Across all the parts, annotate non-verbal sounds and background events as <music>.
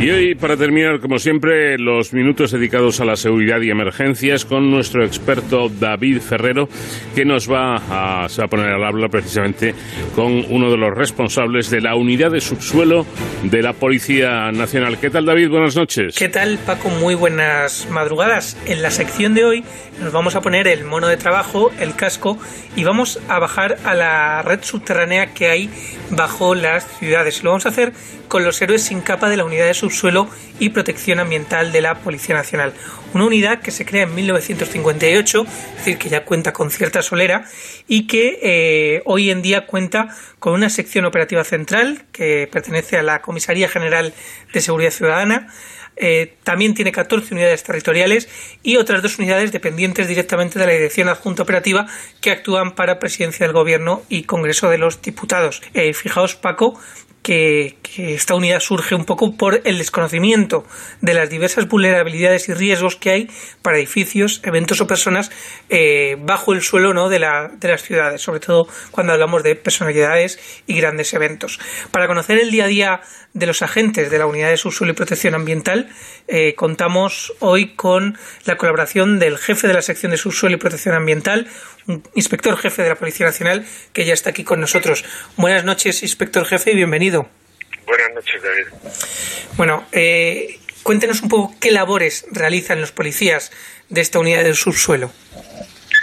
Y hoy, para terminar, como siempre, los minutos dedicados a la seguridad y emergencias con nuestro experto David Ferrero, que nos va a, se va a poner al habla precisamente con uno de los responsables de la unidad de subsuelo de la Policía Nacional. ¿Qué tal, David? Buenas noches. ¿Qué tal, Paco? Muy buenas madrugadas. En la sección de hoy nos vamos a poner el mono de trabajo, el casco, y vamos a bajar a la red subterránea que hay bajo las ciudades. Lo vamos a hacer con los héroes sin capa de la unidad de subsuelo y protección ambiental de la Policía Nacional. Una unidad que se crea en 1958, es decir, que ya cuenta con cierta solera y que eh, hoy en día cuenta con una sección operativa central que pertenece a la Comisaría General de Seguridad Ciudadana. Eh, también tiene 14 unidades territoriales y otras dos unidades dependientes directamente de la Dirección Adjunta Operativa que actúan para Presidencia del Gobierno y Congreso de los Diputados. Eh, fijaos, Paco, que, esta unidad surge un poco por el desconocimiento de las diversas vulnerabilidades y riesgos que hay para edificios, eventos o personas eh, bajo el suelo ¿no? de, de, las ciudades, sobre todo cuando hablamos de personalidades y grandes eventos. Para conocer el día a día de los agentes de la Unidad de Subsuelo y Protección Ambiental, eh, contamos hoy con la colaboración del jefe de la sección de Subsuelo y Protección Ambiental, inspector jefe de la Policía Nacional, que ya está aquí con nosotros. Buenas noches, inspector jefe, y bienvenido. Buenas noches, David. Bueno, eh, cuéntenos un poco qué labores realizan los policías de esta unidad del subsuelo.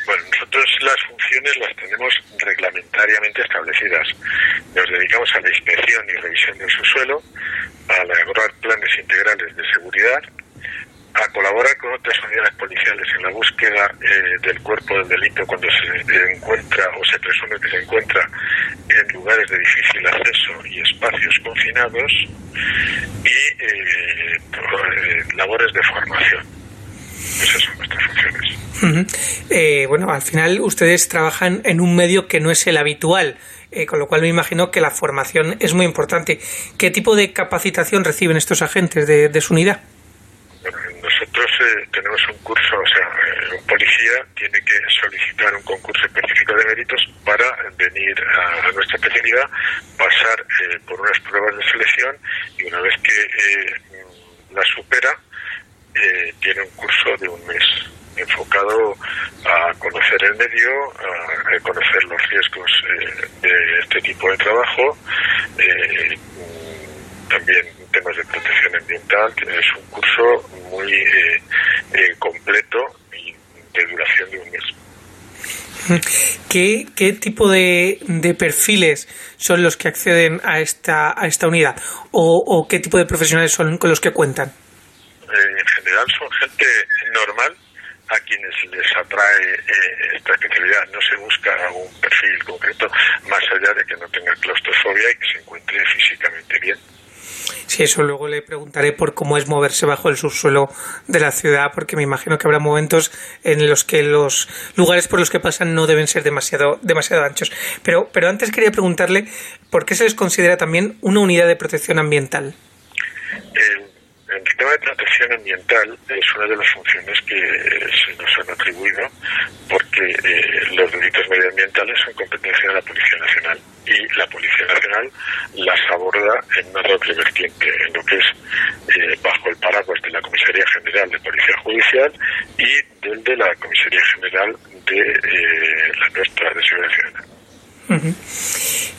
Bueno, nosotros las funciones las tenemos reglamentariamente establecidas. Nos dedicamos a la inspección y revisión del subsuelo, a elaborar planes integrales de seguridad, a colaborar con otras unidades policiales en la búsqueda eh, del cuerpo del delito cuando se encuentra o se presume que se encuentra en lugares de difícil acceso y espacios confinados y eh, eh, labores de formación. Esas son nuestras funciones. bueno, al final ustedes trabajan en un medio que no es el habitual. con lo cual me imagino que la formación es muy importante. ¿Qué tipo de capacitación reciben estos agentes de su unidad? Nosotros eh, tenemos un curso, o sea, eh, un policía tiene que solicitar un concurso específico de méritos para venir a, nuestra especialidad, pasar eh, por unas pruebas de selección y una vez que la supera, tiene un curso de un mes enfocado a conocer el medio, a, conocer los riesgos de este tipo de trabajo, también temas de protección ambiental, es un curso muy eh, eh, completo y de duración de un mes. ¿Qué, qué tipo de, de, perfiles son los que acceden a esta, a esta unidad? ¿O, ¿O, qué tipo de profesionales son con los que cuentan? Eh, en general son gente normal a quienes les atrae esta especialidad. No se busca algún perfil concreto más allá de que no tenga claustrofobia y que se encuentre físicamente bien. Sí, eso luego le preguntaré por cómo es moverse bajo el subsuelo de la ciudad, porque me imagino que habrá momentos en los que los lugares por los que pasan no deben ser demasiado, demasiado anchos. Pero, pero antes quería preguntarle por qué se les considera también una unidad de protección ambiental. El sistema de protección ambiental es una de las funciones que se nos han atribuido porque eh, los delitos medioambientales son competencia de la Policía Nacional Nacional las aborda en una doble vertiente, en lo que es eh, bajo el paraguas de la Comisaría General de Policía Judicial y del de la Comisaría General de eh, la nuestra de Seguridad Ciudadana.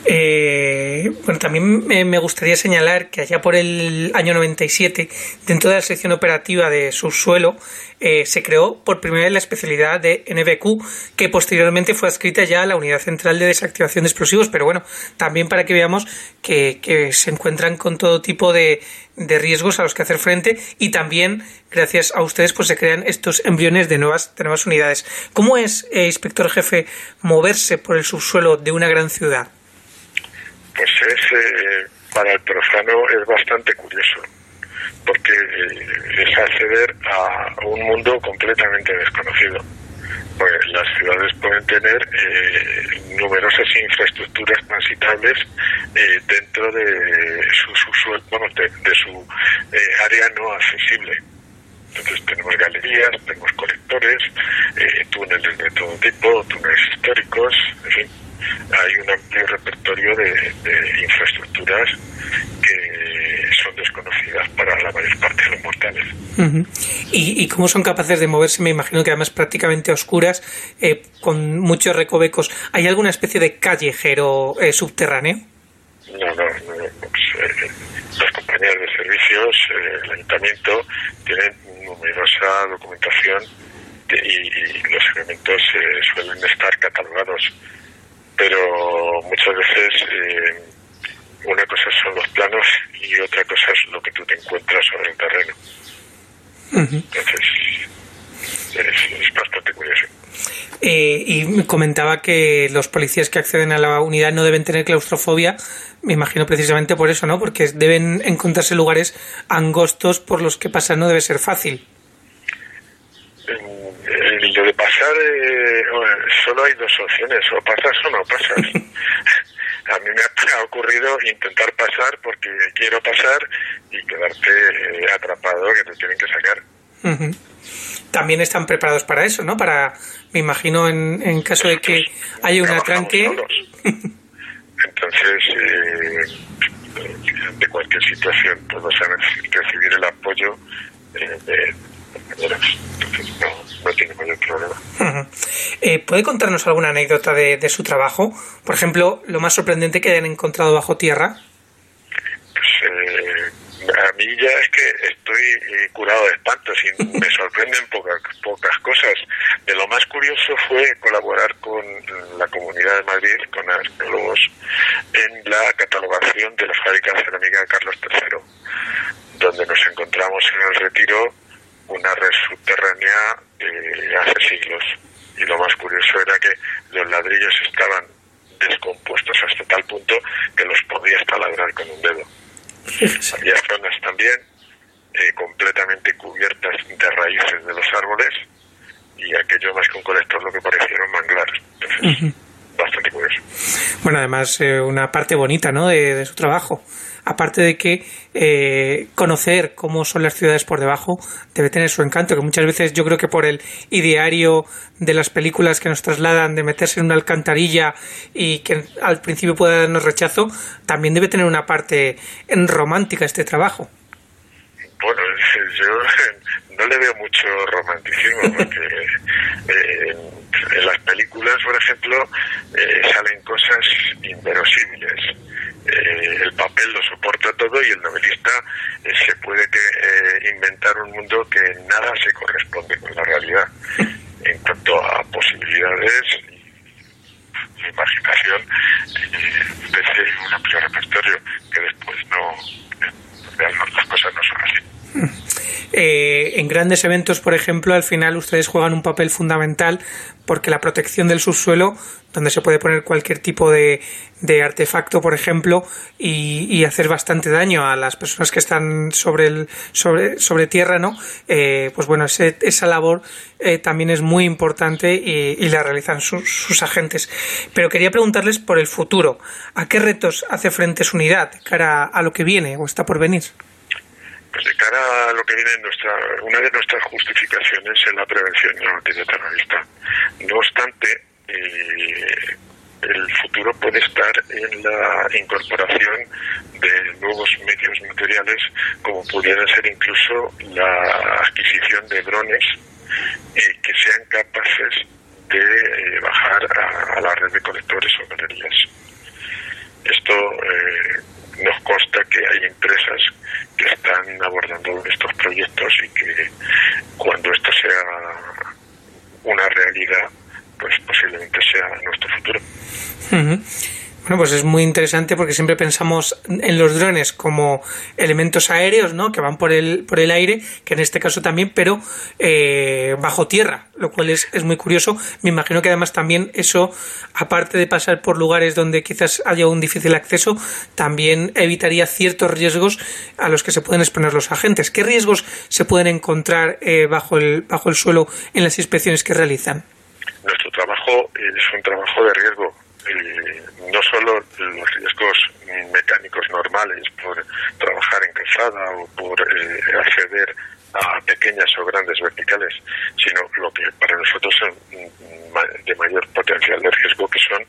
Eh, bueno, también me gustaría señalar que allá por el año 97, dentro de la sección operativa de subsuelo, eh, se creó por primera vez la especialidad de NBQ, que posteriormente fue adscrita ya a la Unidad Central de Desactivación de Explosivos, pero bueno, también para que veamos que, se encuentran con todo tipo de, de, riesgos a los que hacer frente y también, gracias a ustedes, pues se crean estos embriones de nuevas, de nuevas unidades. ¿Cómo es, eh, inspector jefe, moverse por el subsuelo de una gran ciudad? Pues es, eh, para el profano es bastante curioso porque eh, es acceder a un mundo completamente desconocido. Pues las ciudades pueden tener eh, numerosas infraestructuras transitables eh, dentro de su, su, de, su área no accesible. Entonces tenemos galerías, tenemos colectores, eh, túneles de todo tipo, túneles históricos, en fin, hay un amplio repertorio de, infraestructuras que son desconocidas para la mayor parte de los mortales. ¿Y, cómo son capaces de moverse? Me imagino que además prácticamente oscuras, eh, con muchos recovecos. ¿Hay alguna especie de callejero eh, subterráneo? No, no, no. Pues, las compañías de servicios, el ayuntamiento, tienen numerosa documentación y, los elementos eh, suelen estar catalogados. Pero muchas veces eh, una cosa son los planos y otra cosa es lo que tú te encuentras sobre el terreno. Entonces, es, bastante curioso. Eh, y comentaba que los policías que acceden a la unidad no deben tener claustrofobia, me imagino precisamente por eso, ¿no? Porque deben encontrarse lugares angostos por los que pasar no debe ser fácil. lo de pasar, eh, solo hay dos opciones, o pasas o no pasas. <laughs> a mí me ha ocurrido intentar pasar porque quiero pasar y quedarte eh, atrapado que te tienen que sacar. También están preparados para eso, ¿no? Para, me imagino, en, en caso de que haya un atranque. <laughs> Entonces, eh, de cualquier situación podemos recibir el apoyo eh, de. Entonces, no, no tiene mayor problema. Eh, ¿Puede contarnos alguna anécdota de, de, su trabajo? Por ejemplo, lo más sorprendente que hayan encontrado bajo tierra. A mí ya es que estoy eh, curado de espanto, y me <laughs> sorprenden pocas, pocas cosas. De lo más curioso fue colaborar con la Comunidad de Madrid, con arqueólogos, en la catalogación de la fábrica de cerámica de Carlos III, donde nos encontramos en el retiro una red subterránea de hace siglos. Y lo más curioso era que los ladrillos estaban descompuestos hasta tal punto que los podías taladrar con un dedo. Había zonas también eh, completamente cubiertas de raíces de los árboles y aquello más que un colector lo que parecieron manglares. Entonces, bastante curioso. Bueno, además, eh, una parte bonita ¿no? de su trabajo aparte de que eh, conocer cómo son las ciudades por debajo debe tener su encanto, que muchas veces yo creo que por el ideario de las películas que nos trasladan de meterse en una alcantarilla y que al principio pueda darnos rechazo, también debe tener una parte romántica este trabajo. Bueno, <laughs> yo no le veo mucho romanticismo porque eh, en, las películas, por ejemplo, eh, salen cosas inverosímiles. Eh, el papel lo soporta todo y el novelista eh, se puede eh, inventar un mundo que nada se corresponde con la realidad. En cuanto a posibilidades y imaginación desde un amplio repertorio que después no las cosas no son así en grandes eventos, por ejemplo, al final ustedes juegan un papel fundamental porque la protección del subsuelo, donde se puede poner cualquier tipo de, de artefacto, por ejemplo, y, hacer bastante daño a las personas que están sobre, el, sobre, sobre tierra, ¿no? Eh, pues bueno, esa labor eh, también es muy importante y, la realizan sus, sus, agentes. Pero quería preguntarles por el futuro. ¿A qué retos hace frente su unidad cara a lo que viene o está por venir? Pues de cara a lo que viene, nuestra, una de nuestras justificaciones es la prevención de la noticia terrorista. No obstante, eh, el futuro puede estar en la incorporación de nuevos medios materiales, como pudiera ser incluso la adquisición de drones eh, que sean capaces de eh, bajar a, la red de colectores o galerías. Esto nos consta que hay empresas que están abordando estos proyectos y que cuando esto sea una realidad, pues posiblemente sea nuestro futuro. Bueno, pues es muy interesante porque siempre pensamos en los drones como elementos aéreos, ¿no? Que van por el, por el aire, que en este caso también, pero eh, bajo tierra, lo cual es, es muy curioso. Me imagino que además también eso, aparte de pasar por lugares donde quizás haya un difícil acceso, también evitaría ciertos riesgos a los que se pueden exponer los agentes. ¿Qué riesgos se pueden encontrar eh, bajo, el, bajo el suelo en las inspecciones que realizan? Trabajo es un trabajo de riesgo eh, no solo los riesgos mecánicos normales por trabajar en calzada o por eh, acceder a pequeñas o grandes verticales, sino lo que para nosotros son mm, de mayor potencial de riesgo, que son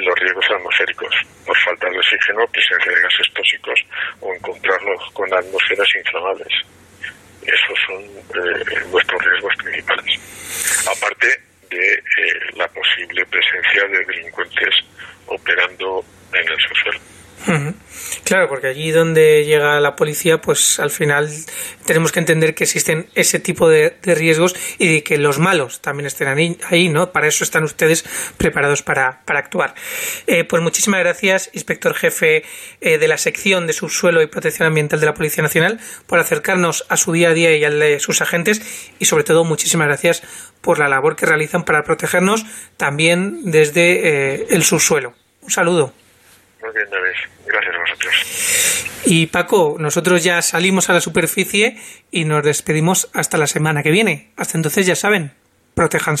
los riesgos atmosféricos, por falta de oxígeno, presencia de gases tóxicos o encontrarnos con atmósferas inflamables. Esos son eh, nuestros riesgos principales. Aparte de eh, la posible presencia de delincuentes operando en el subsuelo. Claro, porque allí donde llega la policía, pues al final tenemos que entender que existen ese tipo de, riesgos y que los malos también estén ahí, ¿no? Para eso están ustedes preparados para, actuar. Eh, pues muchísimas gracias, inspector jefe eh, de la sección de subsuelo y protección ambiental de la Policía Nacional, por acercarnos a su día a día y al de sus agentes y sobre todo muchísimas gracias por la labor que realizan para protegernos también desde eh, el subsuelo. Un saludo. Muy bien. Gracias a vosotros. Y Paco, nosotros ya salimos a la superficie y nos despedimos hasta la semana que viene. Hasta entonces, ya saben, protéjanse.